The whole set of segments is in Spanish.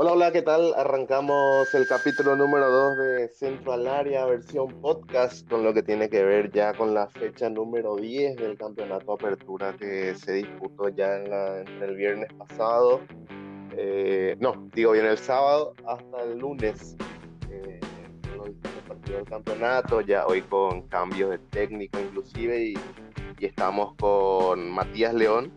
Hola, hola, ¿qué tal? Arrancamos el capítulo número 2 de Centro al Área, versión podcast, con lo que tiene que ver ya con la fecha número 10 del campeonato Apertura que se disputó ya en, el viernes pasado. Eh, no, digo bien el sábado hasta el lunes. Eh, los partidos del campeonato, ya hoy con cambios de técnica inclusive, y, y estamos con Matías León,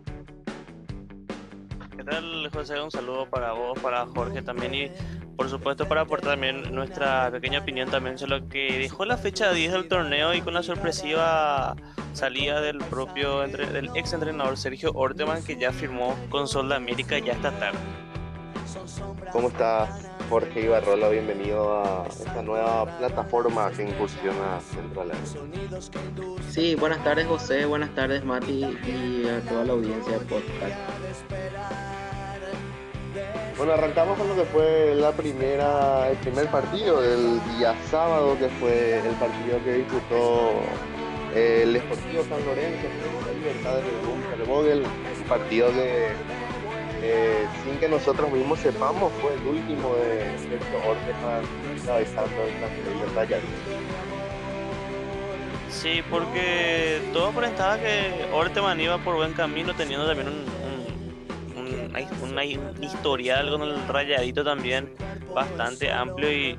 ¿Qué tal, José? Un saludo para vos, para Jorge también y por supuesto para aportar también nuestra pequeña opinión también sobre lo que dejó la fecha 10 del torneo y con la sorpresiva salida del propio del ex entrenador Sergio Orteman que ya firmó con Sol de América ya esta tarde. ¿Cómo estás, Jorge Ibarrola? Bienvenido a esta nueva plataforma que incursiona Central. Sí, buenas tardes José, buenas tardes Mati y a toda la audiencia de podcast. Bueno, arrancamos con lo que fue la primera, el primer partido del día sábado, que fue el partido que disputó eh, el Esportivo San Lorenzo, la Libertad del Vogel, un partido que eh, sin que nosotros mismos sepamos fue el último de Sergio Orteman encabezando el Libertad ya. Sí, porque todo aparentaba que Orteman iba por buen camino, teniendo también un, un historial con el rayadito también bastante amplio y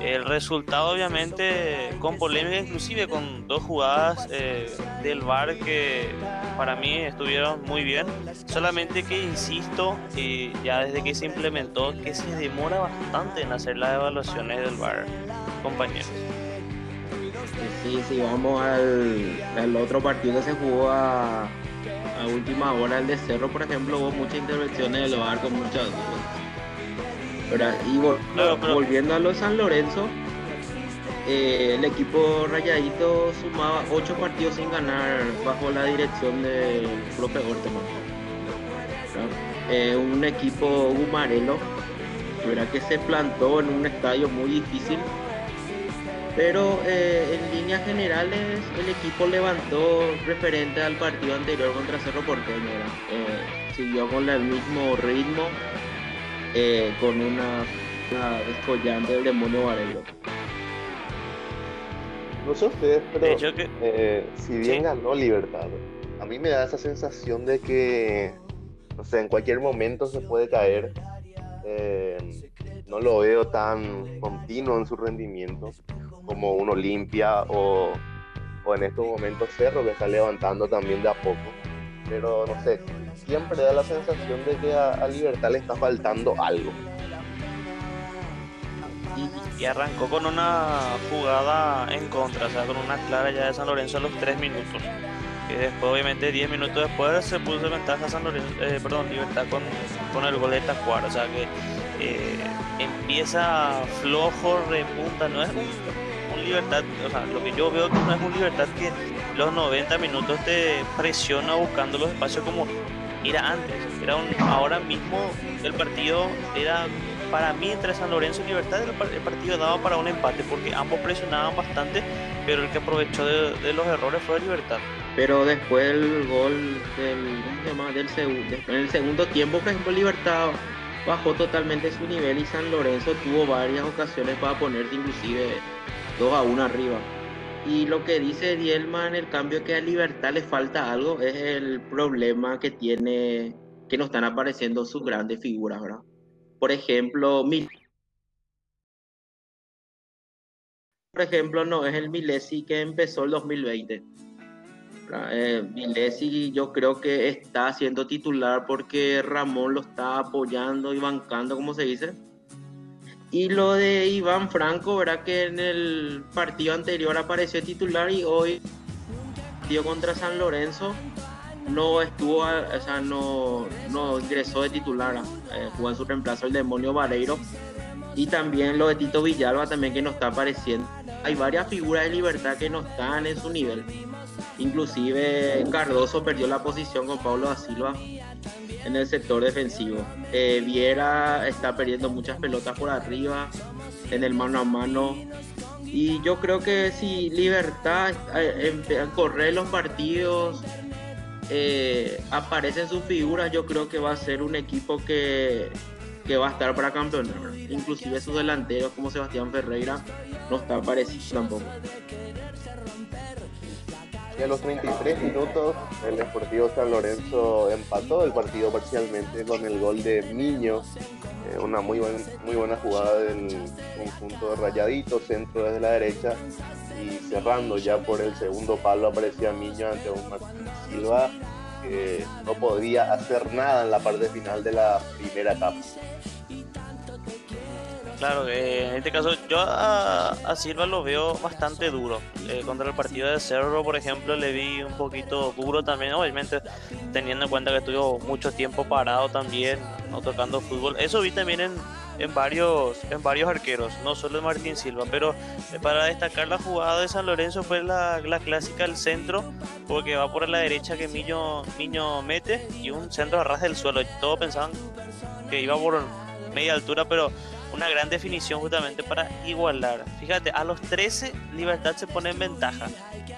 el resultado obviamente con polémica inclusive con dos jugadas eh, del VAR que para mí estuvieron muy bien. Solamente que insisto y ya desde que se implementó que se demora bastante en hacer las evaluaciones del VAR compañeros. Sí, sí, vamos al, al otro partido que se jugó a a última hora el de Cerro, por ejemplo, hubo muchas intervenciones del VAR con muchas dudas. Y volviendo a los San Lorenzo, eh, el equipo rayadito sumaba ocho partidos sin ganar bajo la dirección del propio Orteman. Eh, un equipo humarelo, que se plantó en un estadio muy difícil pero eh, en líneas generales el equipo levantó referente al partido anterior contra Cerro Porteño. Eh, siguió con el mismo ritmo, eh, con una, una del demonio Varelo. No sé ustedes, pero que... si bien ganó Libertad, a mí me da esa sensación de que, no sé, en cualquier momento se puede caer. no lo veo tan continuo en su rendimiento como un Olimpia o, o en estos momentos Cerro que está levantando también de a poco. Pero no sé, siempre da la sensación de que a, Libertad le está faltando algo. Y, arrancó con una jugada en contra, o sea, con una clara ya de San Lorenzo a los 3 minutos. Que después, obviamente, 10 minutos después se puso ventaja San Lorenzo, eh, perdón, Libertad con, con el gol de Tacuara. O sea que eh, empieza flojo, repunta, no es libertad, o sea, lo que yo veo que no es un libertad que los 90 minutos te presiona buscando los espacios como era antes. Era un, ahora mismo el partido era para mí entre San Lorenzo y Libertad el, partido daba para un empate porque ambos presionaban bastante, pero el que aprovechó de, los errores fue Libertad. Pero después el gol del, del segundo, en el segundo tiempo, por ejemplo, Libertad bajó totalmente su nivel y San Lorenzo tuvo varias ocasiones para ponerse inclusive 2 a 1 arriba. Y lo que dice Dielman, el cambio que a Libertad le falta algo, es el problema que tiene, que no están apareciendo sus grandes figuras, ¿verdad? Por ejemplo, Mil por ejemplo, no es el Milesi que empezó el 2020. Eh, Milesi yo creo que está siendo titular porque Ramón lo está apoyando y bancando, como se dice y lo de Iván Franco, ¿verdad? Que en el partido anterior apareció titular y hoy, partido contra San Lorenzo, no estuvo, o sea, no, no ingresó de titular, eh, jugó en su reemplazo el demonio Vareiro. Y también lo de Tito Villalba también que no está apareciendo. Hay varias figuras de libertad que no están en su nivel. Inclusive Cardoso perdió la posición con Pablo da Silva en el sector defensivo. Eh, Viera está perdiendo muchas pelotas por arriba, en el mano a mano. Y yo creo que si Libertad eh, correr los partidos, eh, aparecen sus figuras, yo creo que va a ser un equipo que, que va a estar para campeonar. Inclusive sus delanteros como Sebastián Ferreira no está parecido tampoco. Y a los 33 minutos el Deportivo San Lorenzo empató el partido parcialmente con el gol de Niño. Eh, una muy, muy buena jugada del conjunto de Rayadito, centro desde la derecha. Y cerrando ya por el segundo palo aparecía Niño ante un Martín Silva que no podía hacer nada en la parte final de la primera etapa. Claro, eh, en este caso yo a, Silva lo veo bastante duro. Eh, contra el partido de Cerro, por ejemplo, le vi un poquito duro también, obviamente teniendo en cuenta que estuvo mucho tiempo parado también, no tocando fútbol. Eso vi también en, en varios en varios arqueros, no solo en Martín Silva, pero eh, para destacar la jugada de San Lorenzo fue la, la clásica del centro, porque va por la derecha que Miño, Miño mete y un centro a ras del suelo. Todos pensaban que iba por media altura, pero una gran definición justamente para igualar. Fíjate, a los 13 Libertad se pone en ventaja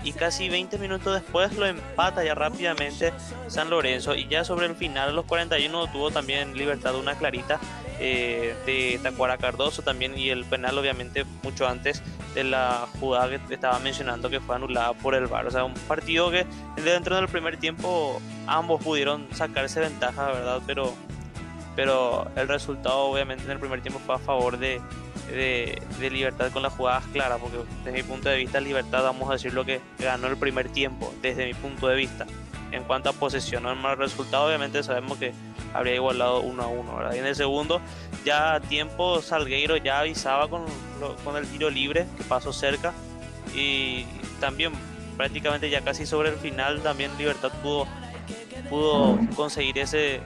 y casi 20 minutos después lo empata ya rápidamente San Lorenzo y ya sobre el final, a los 41, tuvo también Libertad una clarita eh, de Tacuara Cardoso también y el penal obviamente mucho antes de la jugada que estaba mencionando que fue anulada por el VAR. O sea, un partido que dentro del primer tiempo ambos pudieron sacarse ventaja, ¿verdad? Pero pero el resultado obviamente en el primer tiempo fue a favor de, de, Libertad con las jugadas claras, porque desde mi punto de vista Libertad, vamos a decir lo que ganó el primer tiempo, desde mi punto de vista. En cuanto a posesión, en el resultado obviamente sabemos que habría igualado uno a uno, ¿verdad? Y en el segundo, ya a tiempo Salgueiro ya avisaba con, con el tiro libre que pasó cerca y también prácticamente ya casi sobre el final también Libertad pudo, pudo conseguir ese,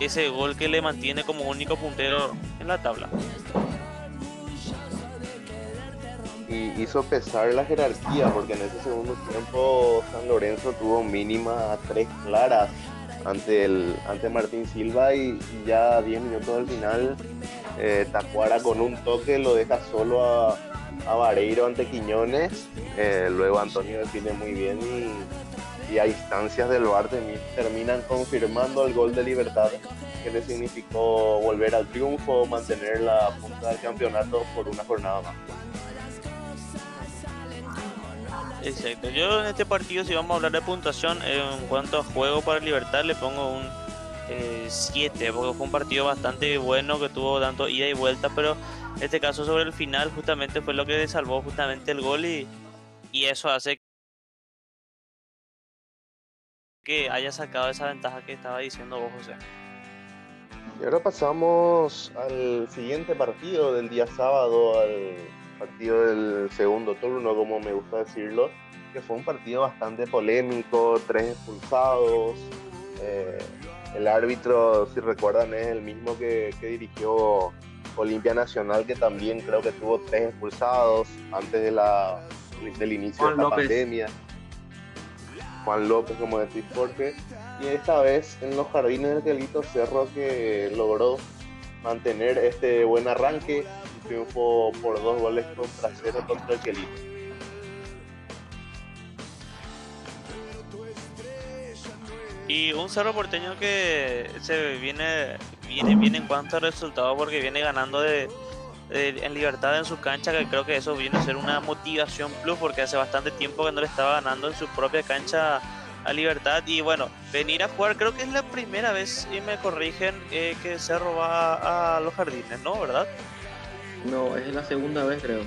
ese gol que le mantiene como único puntero en la tabla. Y hizo pesar la jerarquía, porque en ese segundo tiempo San Lorenzo tuvo mínima tres claras ante el ante Martín Silva y, ya 10 minutos al final eh, Tacuara con un toque lo deja solo a, a Vareiro ante Quiñones. Eh, luego Antonio define muy bien y y a instancias del VAR terminan confirmando el gol de libertad que le significó volver al triunfo, mantener la punta del campeonato por una jornada más. Exacto, yo en este partido si vamos a hablar de puntuación en cuanto a juego para Libertad le pongo un 7 eh, porque fue un partido bastante bueno que tuvo tanto ida y vuelta pero en este caso sobre el final justamente fue lo que salvó justamente el gol y, y eso hace que haya sacado esa ventaja que estaba diciendo vos, José. Y ahora pasamos al siguiente partido del día sábado, al partido del segundo turno, como me gusta decirlo, que fue un partido bastante polémico, tres expulsados. Eh, el árbitro, si recuerdan, es el mismo que, que dirigió Olimpia Nacional, que también creo que tuvo tres expulsados antes de la, del inicio de la pandemia. Juan López, como decís, porque y esta vez en los jardines del Quelito Cerro que logró mantener este buen arranque y triunfo por dos goles contra cero contra el Quelito. Y un Cerro Porteño que se viene, viene bien en cuanto al resultado porque viene ganando de, en libertad en su cancha, que creo que eso viene a ser una motivación plus porque hace bastante tiempo que no le estaba ganando en su propia cancha a Libertad y bueno, venir a jugar creo que es la primera vez, y me corrigen, eh, que Cerro va a los jardines, ¿no? ¿Verdad? No, es la segunda vez creo.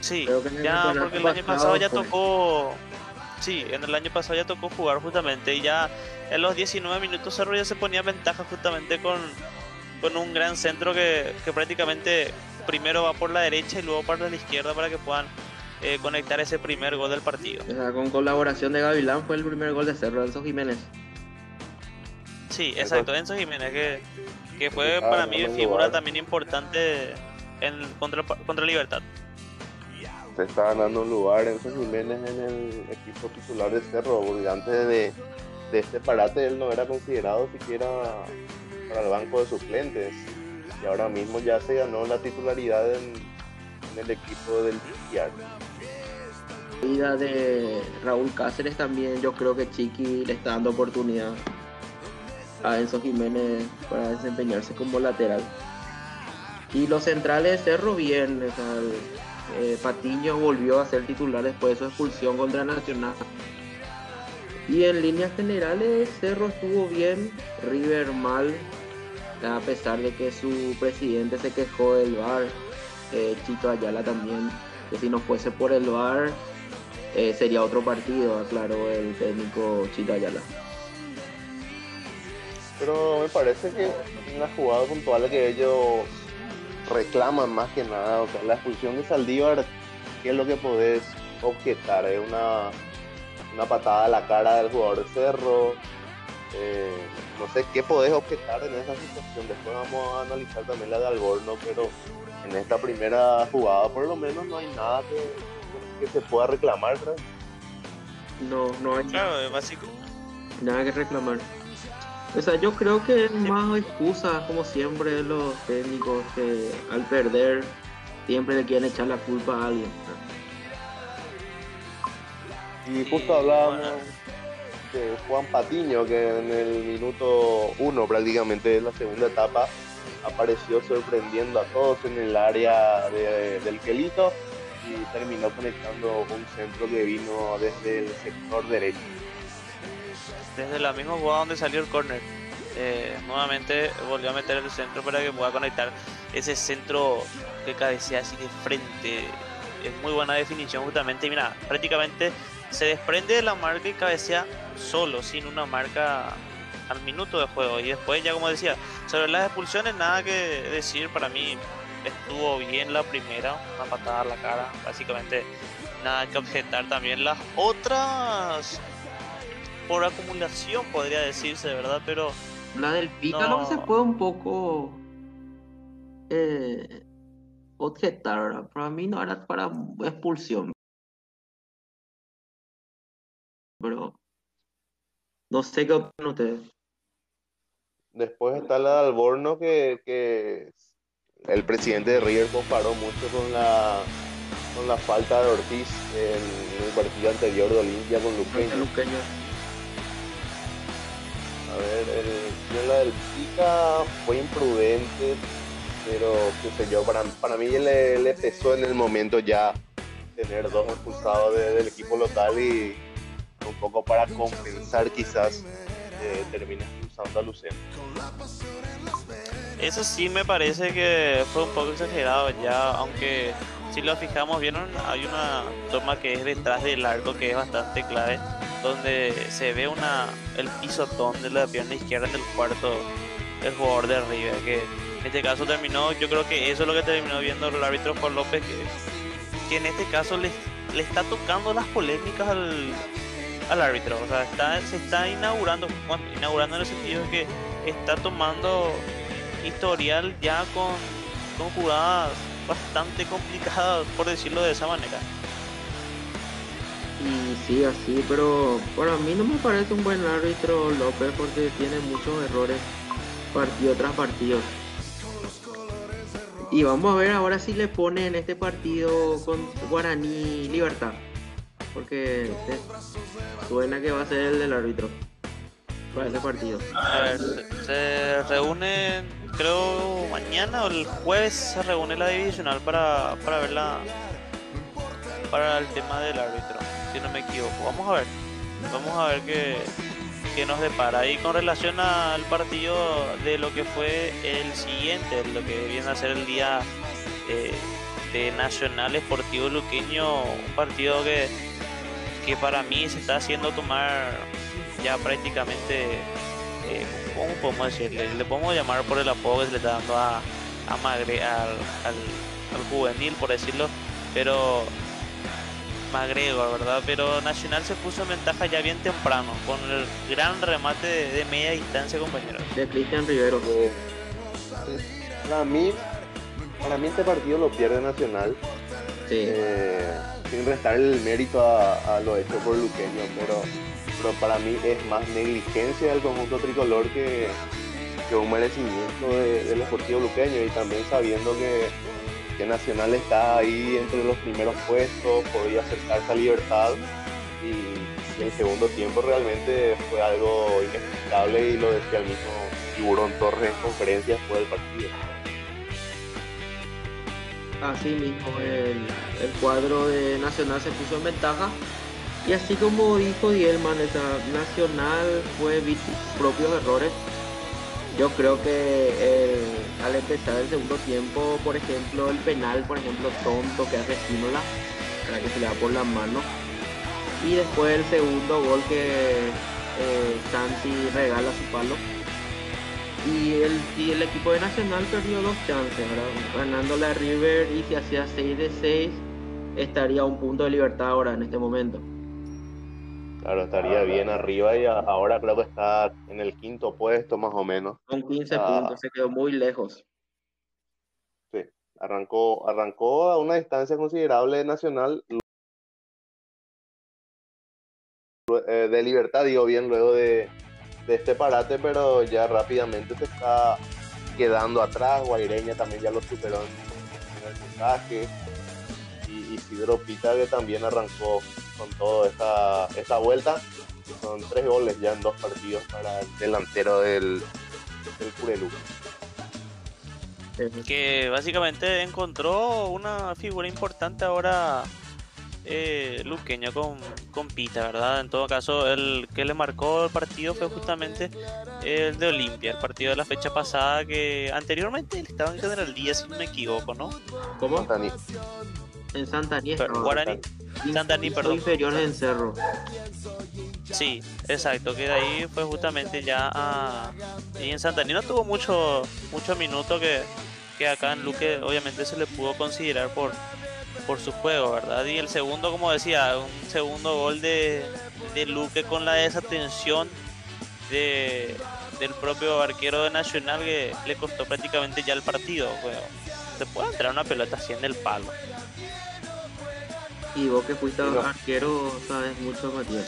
Sí, ya porque el año pasado ya tocó... Sí, en el año pasado ya tocó jugar justamente y ya en los 19 minutos Cerro ya se ponía ventaja justamente con con un gran centro que, prácticamente primero va por la derecha y luego para la izquierda para que puedan eh, conectar ese primer gol del partido. con colaboración de Gavilán fue el primer gol de Cerro, Enzo Jiménez. Sí, exacto, Enzo Jiménez, que, fue para mí figura también importante en, contra, contra Libertad. Se está ganando un lugar Enzo Jiménez en el equipo titular de Cerro, porque antes de, de este parate él no era considerado siquiera para el banco de suplentes y ahora mismo ya se ganó la titularidad en, el equipo del salida de Raúl Cáceres también yo creo que Chiqui le está dando oportunidad a Enzo Jiménez para desempeñarse como lateral. Y los centrales Cerro bien, eh, Patiño volvió a ser titular después de su expulsión contra Nacional. Y en líneas generales Cerro estuvo bien, River mal, a pesar de que su presidente se quejó del VAR, eh, Chito Ayala también, que si no fuese por el VAR eh, sería otro partido, aclaró el técnico Chito Ayala. Pero me parece que en la jugada puntual que ellos reclaman más que nada, o sea, la expulsión de Saldívar, ¿qué es lo que podés objetar? Es una, una patada a la cara del jugador de Cerro. Eh, no sé qué podés objetar en esa situación. Después vamos a analizar también la de Alborno, pero en esta primera jugada por lo menos no hay nada que, se pueda reclamar, No, no hay claro, básico. nada que reclamar. O sea, yo creo que es más excusa, como siempre, de los técnicos que al perder siempre le quieren echar la culpa a alguien. Y justo hablábamos de Juan Patiño, que en el minuto uno prácticamente de la segunda etapa apareció sorprendiendo a todos en el área del Quelito y terminó conectando un centro que vino desde el sector derecho desde la misma jugada donde salió el corner. Eh, nuevamente volvió a meter el centro para que pueda conectar ese centro que cabecea así de frente. Es muy buena definición justamente. Mira, prácticamente se desprende de la marca y cabecea solo, sin una marca al minuto de juego. Y después ya como decía, sobre las expulsiones nada que decir. Para mí estuvo bien la primera, una patada a la cara. Básicamente nada que objetar también. Las otras por acumulación, podría decirse, ¿verdad? Pero. La del lo que se puede un poco. Eh, objetar, Para mí no era para expulsión. Pero. No sé qué opinan ustedes. Después está la de Alborno que, que el presidente de River comparó mucho con la con la falta de Ortiz en, el partido anterior de Olimpia con Luqueño. A ver, el, la del Pica fue imprudente, pero qué sé yo, para, para mí le, le pesó en el momento ya tener dos expulsados del equipo local y un poco para compensar quizás eh, termina expulsando a Luceno. Eso sí me parece que fue un poco exagerado ya, aunque si lo fijamos, vieron, hay una toma que es detrás del arco que es bastante clave donde se ve una el pisotón de la pierna izquierda en el cuarto el jugador de River, que este caso terminó, yo creo que eso es lo que terminó viendo el árbitro Juan López, que, en este caso le, le está tocando las polémicas al, al árbitro, o sea, se está inaugurando, inaugurando en el sentido de que está tomando historial ya con, con jugadas bastante complicadas, por decirlo de esa manera. Y sí, así, pero para mí no me parece un buen árbitro López porque tiene muchos errores partido tras partido. Y vamos a ver ahora si le pone en este partido con Guaraní Libertad. Porque suena que va a ser el del árbitro para ese partido. A ver, se, reúne, creo mañana o el jueves se reúne la divisional para, para ver la, para el tema del árbitro si no me equivoco. Vamos a ver, vamos a ver qué, qué nos depara. Y con relación al partido de lo que fue el siguiente, lo que viene a ser el día eh, de Nacional Esportivo Luqueño, un partido que, que para mí se está haciendo tomar ya prácticamente, eh, ¿cómo podemos decirle? Le podemos llamar por el apodo que se le está dando a, a Magre, al, al juvenil, por decirlo, pero McGregor, ¿verdad? Pero Nacional se puso en ventaja ya bien temprano, con el gran remate de, media distancia, compañeros. De Cristian Rivero. para mí, para mí este partido lo pierde Nacional. Eh, sin restar el mérito a, lo hecho por Luqueño, pero, pero para mí es más negligencia del conjunto tricolor que, que un merecimiento del Esportivo Luqueño y también sabiendo que que Nacional está ahí entre los primeros puestos, podía acercarse a Libertad. Y, el segundo tiempo realmente fue algo inexplicable y lo decía el mismo Tiburón Torres en conferencia después del partido. Así mismo, el, el cuadro de Nacional se puso en ventaja. Y así como dijo Dielman, Nacional fue víctima propios errores. Yo creo que al empezar el segundo tiempo, por ejemplo, el penal, por ejemplo, tonto que hace Espínola, para que se le da por las manos. Y después el segundo gol que eh, regala su palo. Y el, y el equipo de Nacional perdió dos chances, ¿verdad? Ganándole a River y si hacía 6 de 6, estaría a un punto de libertad ahora en este momento. Claro, estaría bien arriba y ahora creo que está en el quinto puesto más o menos. Con 15 ah. puntos, se quedó muy lejos. Sí, arrancó, arrancó a una distancia considerable nacional eh, de libertad, digo bien, luego de, este parate, pero ya rápidamente se está quedando atrás. Guaireña también ya lo superó en, el mensaje. Y Isidro Pita que también arrancó con toda esta, esta vuelta. Son tres goles ya en dos partidos para el delantero del, del Curelú. Que básicamente encontró una figura importante ahora eh, Luqueño con, con Pita, ¿verdad? En todo caso, el que le marcó el partido fue justamente el de Olimpia, el partido de la fecha pasada que anteriormente él estaba en General Día, si no me equivoco, ¿no? ¿Cómo? En Santa Guarani. Santani, perdón. inferiores en Cerro. Sí, exacto, que de ahí fue justamente ya a... Y en Santani no tuvo mucho, mucho minuto que, que acá en Luque obviamente se le pudo considerar por, por su juego, ¿verdad? Y el segundo, como decía, un segundo gol de, de Luque con la desatención de, del propio arquero de Nacional que le costó prácticamente ya el partido. Bueno, se puede entrar una pelota así en el palo. Y vos que fuiste arquero sabes mucho, Matías.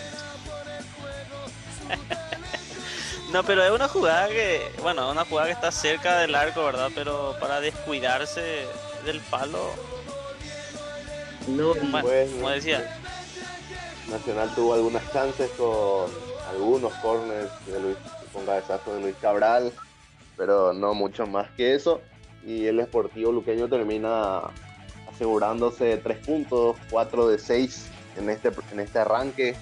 no, pero es una jugada que, bueno, una jugada que está cerca del arco, ¿verdad? Pero para descuidarse del palo. No, pues, como decía. Nacional tuvo algunas chances con algunos corners de Luis, con cabezazo de Luis Cabral, pero no mucho más que eso. Y el Esportivo Luqueño termina asegurándose tres puntos, cuatro de seis en este, en este arranque.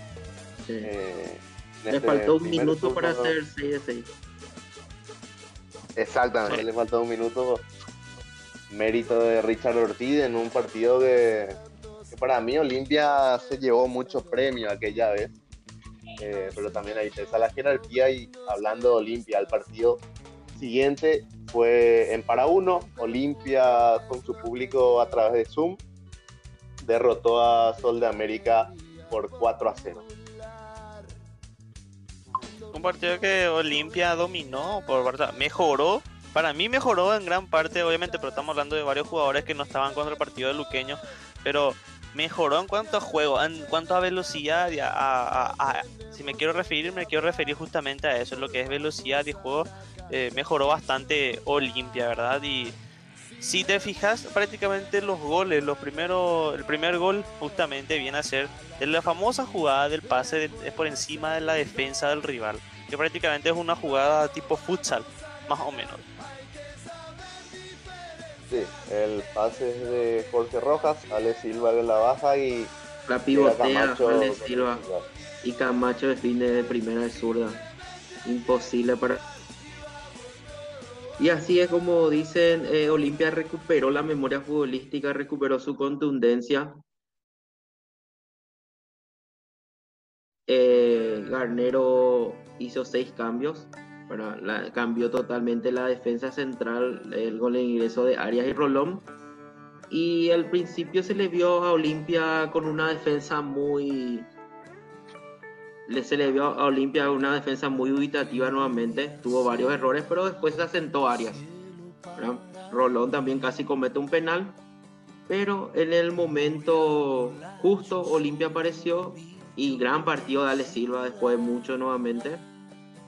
Eh, le este faltó un minuto para hacer 6 de 6. Exactamente, le faltó un minuto. Mérito de Richard Ortiz en un partido que, para mí Olimpia se llevó mucho premio aquella vez. Eh, pero también ahí está la jerarquía y hablando de Olimpia, el partido siguiente fue en para uno, Olimpia con su público a través de Zoom derrotó a Sol de América por 4 a 0. Un partido que Olimpia dominó, por mejoró. Para mí mejoró en gran parte, obviamente, pero estamos hablando de varios jugadores que no estaban contra el partido de Luqueño, pero mejoró en cuanto a juego, en cuanto a velocidad, a, si me quiero referir, me quiero referir justamente a eso, lo que es velocidad y juego eh, mejoró bastante Olimpia, ¿verdad? Y si te fijas, prácticamente los goles, los primeros, el primer gol justamente viene a ser de la famosa jugada del pase es por encima de la defensa del rival, que prácticamente es una jugada tipo futsal, más o menos. Sí, el pase es de Jorge Rojas, Ale Silva de la baja y la pivotea Ale Silva y Camacho define de primera de zurda. Imposible para y así es como dicen, eh, Olimpia recuperó la memoria futbolística, recuperó su contundencia. Eh, Garnero hizo seis cambios, cambió totalmente la defensa central, el gol en ingreso de Arias y Rolón. Y al principio se le vio a Olimpia con una defensa muy, se le vio a Olimpia una defensa muy dubitativa nuevamente, tuvo varios errores, pero después se asentó Arias. Rolón también casi comete un penal, pero en el momento justo Olimpia apareció y gran partido de Ale Silva después de mucho nuevamente.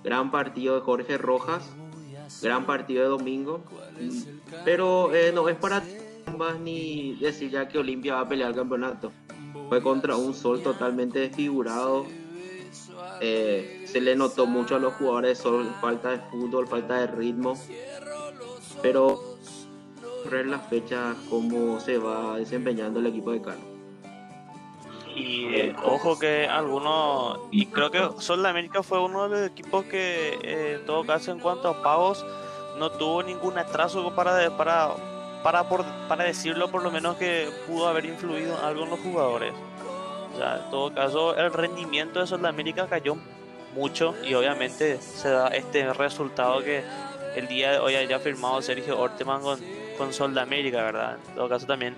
Gran partido de Jorge Rojas, gran partido de Domingo, pero eh, no es para más ni decir ya que Olimpia va a pelear el campeonato. Fue contra un Sol totalmente desfigurado. Eh, se le notó mucho a los jugadores Sol falta de fútbol, falta de ritmo. Pero ver la fecha cómo se va desempeñando el equipo de Cano. Y eh, ojo que algunos, y creo que Sol de América fue uno de los equipos que eh, en todo caso en cuanto a pagos no tuvo ningún atraso para, para, para, por, para decirlo por lo menos que pudo haber influido en algo en los jugadores. Sea, en todo caso el rendimiento de Sol de América cayó mucho y obviamente se da este resultado que el día de hoy haya firmado Sergio Orteman con, con Sol de América, ¿verdad? En todo caso también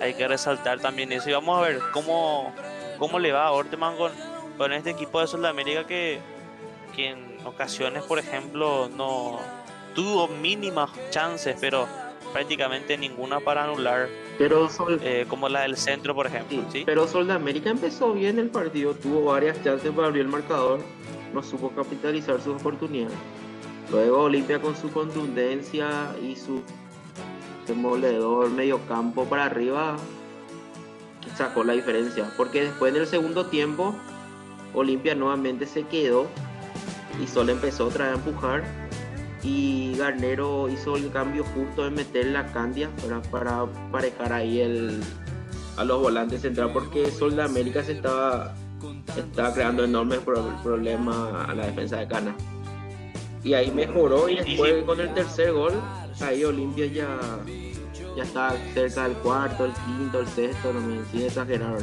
hay que resaltar también eso y vamos a ver cómo, cómo le va a Orteman con, con este equipo de Sol de América que, que en ocasiones, por ejemplo, no tuvo mínimas chances, pero prácticamente ninguna para anular, Pero eh, como la del centro, por ejemplo. Sí, ¿sí? Pero Sol de América empezó bien el partido, tuvo varias chances para abrir el marcador, no supo capitalizar sus oportunidades. Luego Olimpia con su contundencia y su demoledor medio campo para arriba sacó la diferencia. Porque después en el segundo tiempo Olimpia nuevamente se quedó y Sol empezó otra vez a empujar y Garnero hizo el cambio justo de meter la Candia para, para parejar ahí el, a los volantes central porque Sol de América se estaba, estaba creando enormes pro- problemas a la defensa de Cana. Y ahí mejoró y después con el tercer gol, ahí Olimpia ya, ya está cerca del cuarto, el quinto, el sexto, no me sin exagerar.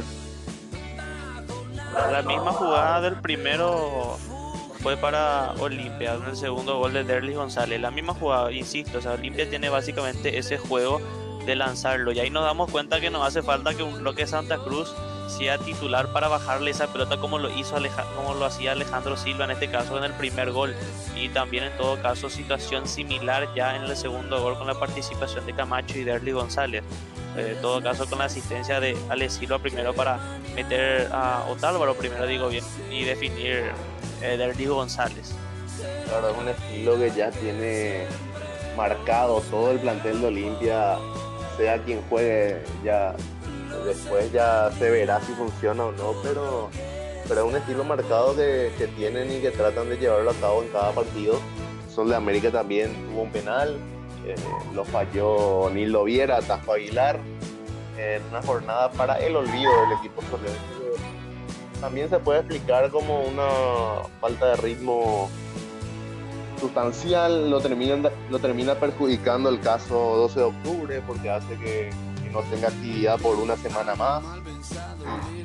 La misma jugada del primero fue para Olimpia, el segundo gol de Derlis González. La misma jugada, insisto, o sea, Olimpia tiene básicamente ese juego de lanzarlo. Y ahí nos damos cuenta que nos hace falta que un bloque Santa Cruz sea titular para bajarle esa pelota como lo hizo Aleja- como lo hacía Alejandro Silva en este caso en el primer gol. Y también en todo caso situación similar ya en el segundo gol con la participación de Camacho y Derlis González. Eh, en todo caso con la asistencia de Ale Silva primero para meter a Otálvaro primero digo bien y definir eh, González. Claro, es un estilo que ya tiene marcado todo el plantel de Olimpia, sea quien juegue, ya después ya se verá si funciona o no, pero, pero es un estilo marcado que, que tienen y que tratan de llevarlo a cabo en cada partido. Sol de América también tuvo un penal, eh, lo falló Nilo Viera, Tajo Aguilar, en una jornada para el olvido del equipo solense. También se puede explicar como una falta de ritmo sustancial, lo termina, lo termina perjudicando el caso 12 de octubre porque hace que, no tenga actividad por una semana más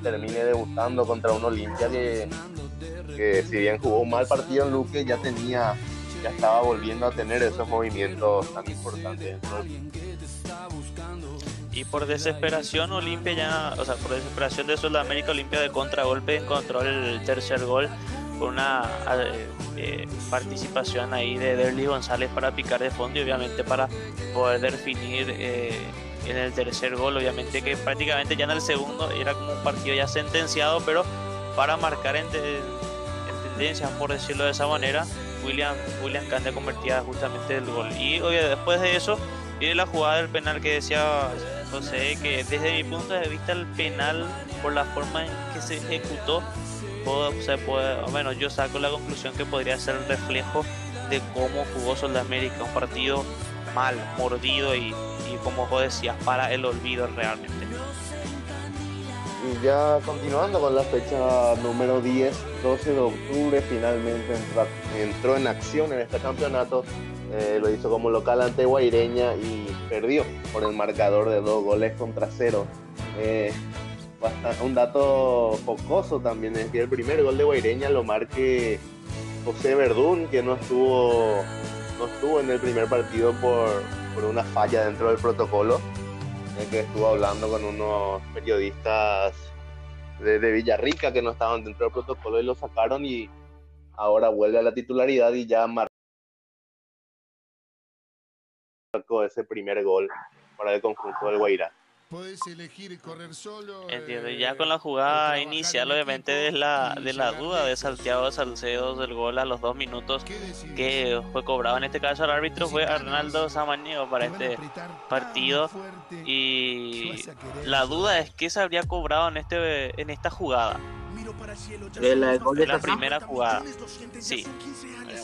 termine debutando contra un Olimpia que, si bien jugó un mal partido en Luque ya tenía ya estaba volviendo a tener esos movimientos tan importantes Y por desesperación Olimpia ya, o sea, por desesperación de Sudamérica Olimpia de contragolpe encontró el tercer gol con una eh, eh, participación ahí de Derly González para picar de fondo y obviamente para poder definir eh, en el tercer gol, obviamente que prácticamente ya en el segundo era como un partido ya sentenciado, pero para marcar en, en tendencia, por decirlo de esa manera, William, William Candia convertía justamente el gol. Y oye, después de eso viene la jugada del penal que decía José, que desde mi punto de vista el penal, por la forma en que se ejecutó, puedo- se puede, bueno, yo saco la conclusión que podría ser el reflejo de cómo jugó Sudamérica, un partido mal, mordido y, y como vos decías, para el olvido realmente. Y ya continuando con la fecha número 10, 12 de octubre, finalmente entró en acción en este campeonato. Eh, lo hizo como local ante Guaireña y perdió por el marcador de dos goles contra cero. Eh, un dato focoso también es que el primer gol de Guaireña lo marque José Verdún, que no estuvo, no estuvo en el primer partido por, por una falla dentro del protocolo en que estuvo hablando con unos periodistas de, de Villarrica que no estaban dentro del protocolo y lo sacaron y ahora vuelve a la titularidad y ya marcó ese primer gol para el conjunto del Guairá. Podés elegir correr solo. Entiendo, y eh, ya con la jugada inicial, en obviamente, de la, de la duda de. Santiago Salcedo del gol a los dos minutos que fue cobrado. En este caso, el árbitro fue Arnaldo Samaniego para este partido. Y que la duda es qué se habría cobrado en, este, en esta jugada. De la gol de la primera jugada. Sí,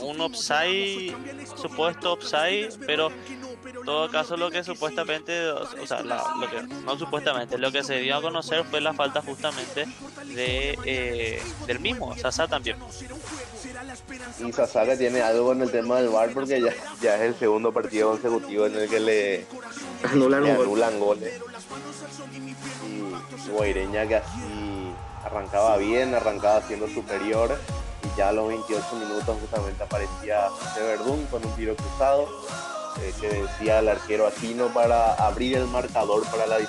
un offside, supuesto offside, pero todo caso lo que supuestamente, o sea, la- lo que, no supuestamente, lo que se dio a conocer fue la falta justamente de eh, del mismo, Sasa también. Y Sasaka tiene algo en el tema del VAR porque ya, ya es el segundo partido consecutivo en el que le, Anulan le anulan goles. Y Guaireña que así arrancaba bien, arrancaba siendo superior. Y ya a los 28 minutos justamente aparecía José Verdún con un tiro cruzado eh, que vencía al arquero Aquino para abrir el marcador para la Y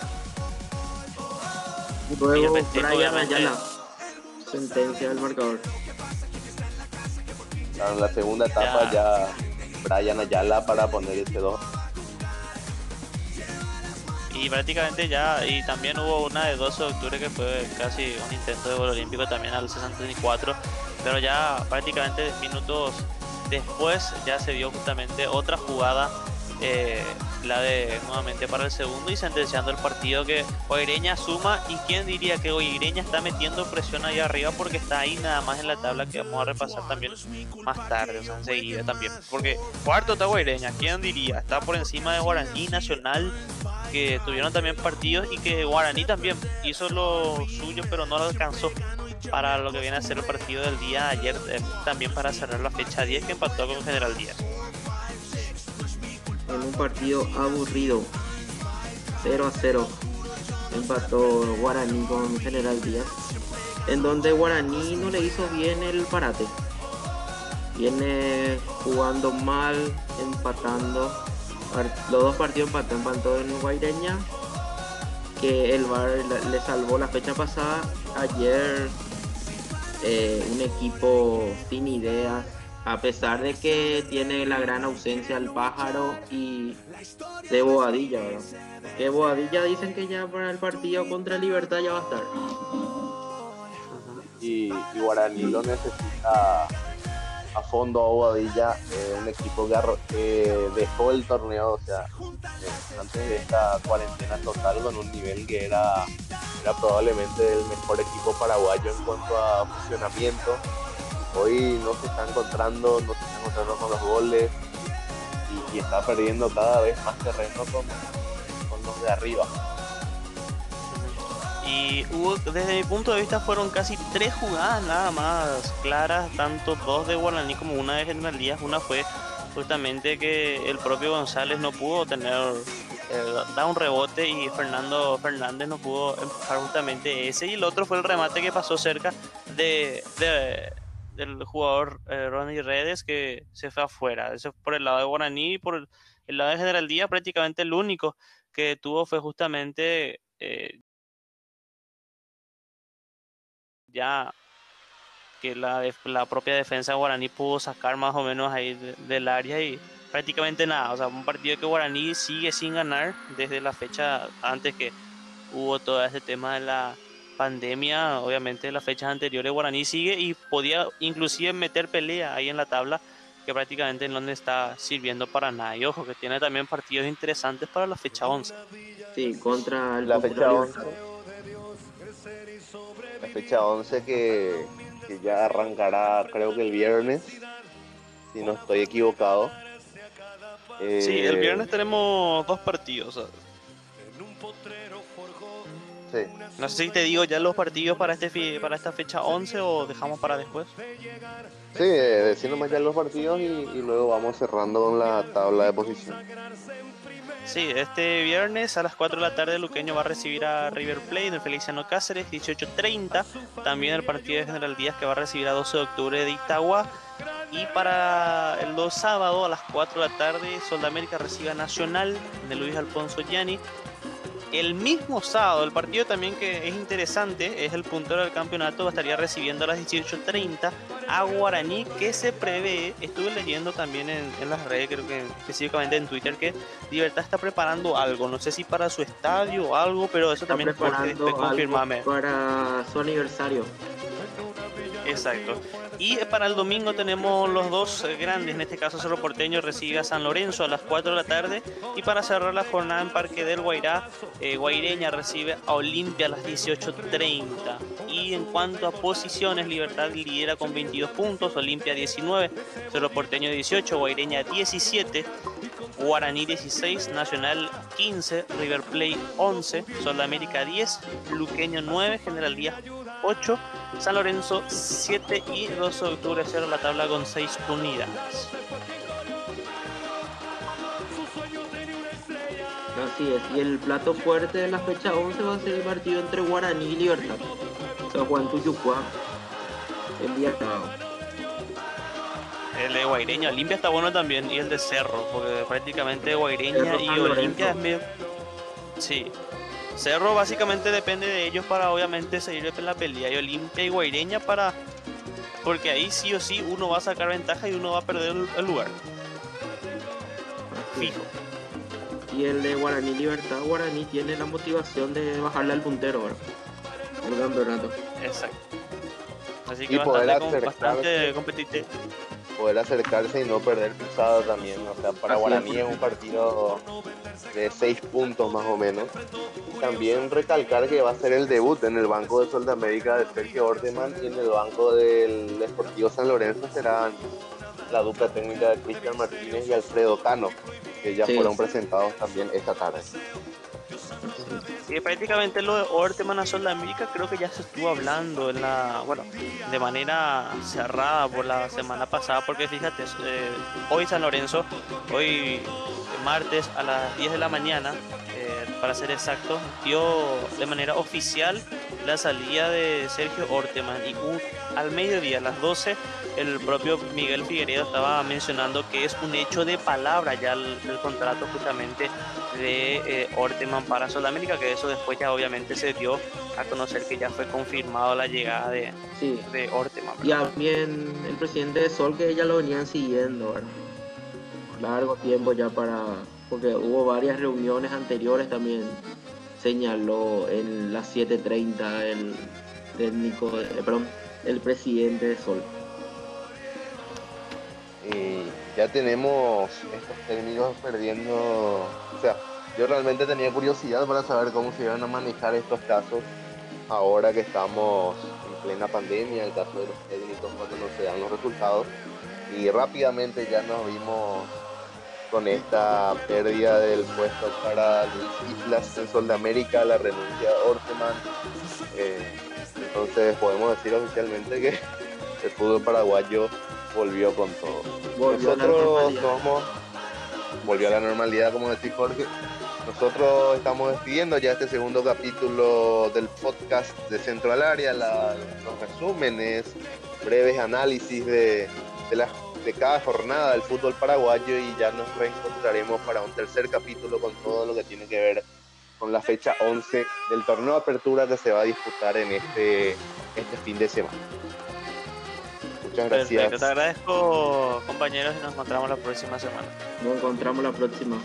luego Brian obviamente. Ayala. Sentencia del marcador. En la segunda etapa ya, Brian Ayala para poner ese 2. Y prácticamente ya, y también hubo una de 12 de octubre que fue casi un intento de gol olímpico también al 64, pero ya prácticamente minutos después ya se dio justamente otra jugada, eh, la de nuevamente para el segundo y sentenciando el partido que Oireña suma. Y quién diría que Oireña está metiendo presión ahí arriba porque está ahí nada más en la tabla que vamos a repasar también más tarde, o sea, enseguida también, porque cuarto está Oireña, quién diría, está por encima de Guaraní Nacional que tuvieron también partidos y que Guaraní también hizo lo suyo pero no lo alcanzó para lo que viene a ser el partido del día ayer eh, también para cerrar la fecha 10 que empató con General Díaz. En un partido aburrido. 0 a 0. Empató Guaraní con General Díaz. En donde Guaraní no le hizo bien el parate. Viene jugando mal, empatando. Los dos partidos empató, empató en Guaireña. Que el la- le salvó la fecha pasada. Ayer eh, un equipo sin ideas. A pesar de que tiene la gran ausencia al pájaro y de Boadilla. Que Boadilla dicen que ya para el partido contra Libertad ya va a estar. y, y Guaraní lo necesita a fondo a Bobadilla, eh, un equipo que, dejó el torneo, o sea, eh, antes de esta cuarentena total con un nivel que era, era probablemente el mejor equipo paraguayo en cuanto a funcionamiento. Hoy no se está encontrando, no se está encontrando con los goles y, y está perdiendo cada vez más terreno con, con los de arriba. Y hubo, desde mi punto de vista, fueron casi tres jugadas nada más claras, tanto dos de Guaraní como una de General Díaz. Una fue justamente que el propio González no pudo tener, eh, da un rebote y Fernando Fernández no pudo empujar justamente ese. Y el otro fue el remate que pasó cerca de, de- del jugador eh, Ronnie Redes que se fue afuera. Eso por el lado de Guaraní y por el, el lado de General Díaz, prácticamente el único que tuvo fue justamente. eh, ya que la, la propia defensa de Guaraní pudo sacar más o menos ahí de- del área y prácticamente nada. O sea, un partido que Guaraní sigue sin ganar desde la fecha antes que hubo todo este tema de la pandemia. Obviamente, las fechas anteriores Guaraní sigue y podía inclusive meter pelea ahí en la tabla que prácticamente no le está sirviendo para nada. Y ojo, que tiene también partidos interesantes para la fecha 11. Sí, contra el La fecha Libertad. 11. Fecha 11 que, que ya arrancará creo que el viernes, si no estoy equivocado. Sí, el Eh, viernes tenemos dos partidos. sí. No sé si te digo ya los partidos para este para esta fecha 11 o dejamos para después. Sí, eh, decir nomás ya los partidos y, y luego vamos cerrando con la tabla de posición. Sí, este viernes a las 4 de la tarde Luqueño va a recibir a River Plate en Feliciano Cáceres, 18.30. También el partido de General Díaz que va a recibir a 12 de octubre de Itagua. Y para el dos sábado a las 4 de la tarde Soldamérica recibe a Nacional de Luis Alfonso Gianni. El mismo sábado, el partido también que es interesante, es el puntero del campeonato, estaría recibiendo a las 18.30 a Guaraní que se prevé, estuve leyendo también en, en, las redes, creo que específicamente en Twitter, que Libertad está preparando algo, no sé si para su estadio o algo, pero eso Está también preparando Jorge, confirmame. para su aniversario. Exacto. Y para el domingo tenemos los dos eh, grandes, en este caso Cerro Porteño recibe a San Lorenzo a las 4 de la tarde y para cerrar la jornada en Parque del Guairá, eh, Guaireña recibe a Olimpia a las 18.30. Y en cuanto a posiciones, Libertad lidera con 22 puntos, Olimpia 19, Cerro Porteño 18, Guaireña 17, Guaraní 16, Nacional 15, River Plate 11, Sol América 10, Luqueño 9, General Díaz 8, San Lorenzo 7 y 12 de octubre cierra la tabla con 6 unidades. Así es. Y el plato fuerte de la fecha 11 va a ser el partido entre Guaraní y Libertad. Juega en Tuyucuá el día sábado. El de Guaireña, Olimpia está bueno también y el de Cerro, porque prácticamente Guaireña Cerro y San Olimpia es medio... Sí. Cerro básicamente depende de ellos para obviamente seguir en la pelea y Olimpia y Guaireña para... Porque ahí sí o sí uno va a sacar ventaja y uno va a perder el, lugar. Fijo. Y el de Guaraní Libertad, Guaraní tiene la motivación de bajarle al puntero ahora. El campeonato. Exacto. Así Y que poder bastante, acercarse. bastante competitivo. poder acercarse y no perder pisada también. O sea, para Así Guaraní es. es un partido de seis puntos más o menos. También recalcar que va a ser el debut en el banco de Sol de América de Sergio Orteman y en el banco del Deportivo San Lorenzo serán la dupla técnica de Cristian Martínez y Alfredo Cano, que ya Sí. fueron presentados también esta tarde. Y prácticamente lo de Orteman a Sol de América creo que ya se estuvo hablando en la, bueno, de manera cerrada por la semana pasada, porque fíjate, eh, hoy San Lorenzo, hoy martes a las 10 de la mañana, eh, para ser exacto, dio de manera oficial la salida de Sergio Orteman y un- al mediodía, a las 12, el propio Miguel Figueredo estaba mencionando que es un hecho de palabra ya el, el contrato justamente de eh, Orteman para Sudamérica, que eso después ya obviamente se dio a conocer que ya fue confirmado la llegada de, Sí. de Orteman. Y también el presidente de Sol que ya lo venían siguiendo, ¿verdad? Largo tiempo ya para. Porque hubo varias reuniones anteriores también. Señaló en las 7:30 el técnico, eh, perdón, el presidente de Sol. Y ya tenemos estos técnicos perdiendo, o sea, yo realmente tenía curiosidad para saber cómo se iban a manejar estos casos ahora que estamos en plena pandemia, el caso de los técnicos cuando no se dan los resultados. Y rápidamente ya nos vimos con esta pérdida del puesto para Luis Islas en Sol de América, la renuncia de Orteman. Eh, entonces podemos decir oficialmente que el fútbol paraguayo volvió con todo. Volvió Nosotros somos, volvió a la normalidad, como decís Jorge. Nosotros estamos despidiendo ya este segundo capítulo del podcast de Centro al Área, la- los resúmenes, breves análisis de, de, la- de cada jornada del fútbol paraguayo y ya nos reencontraremos para un tercer capítulo con todo lo que tiene que ver con la fecha 11 del torneo de apertura que se va a disputar en este, este fin de semana. Muchas gracias. Perfecto, te agradezco compañeros y nos encontramos la próxima semana. Nos encontramos la próxima.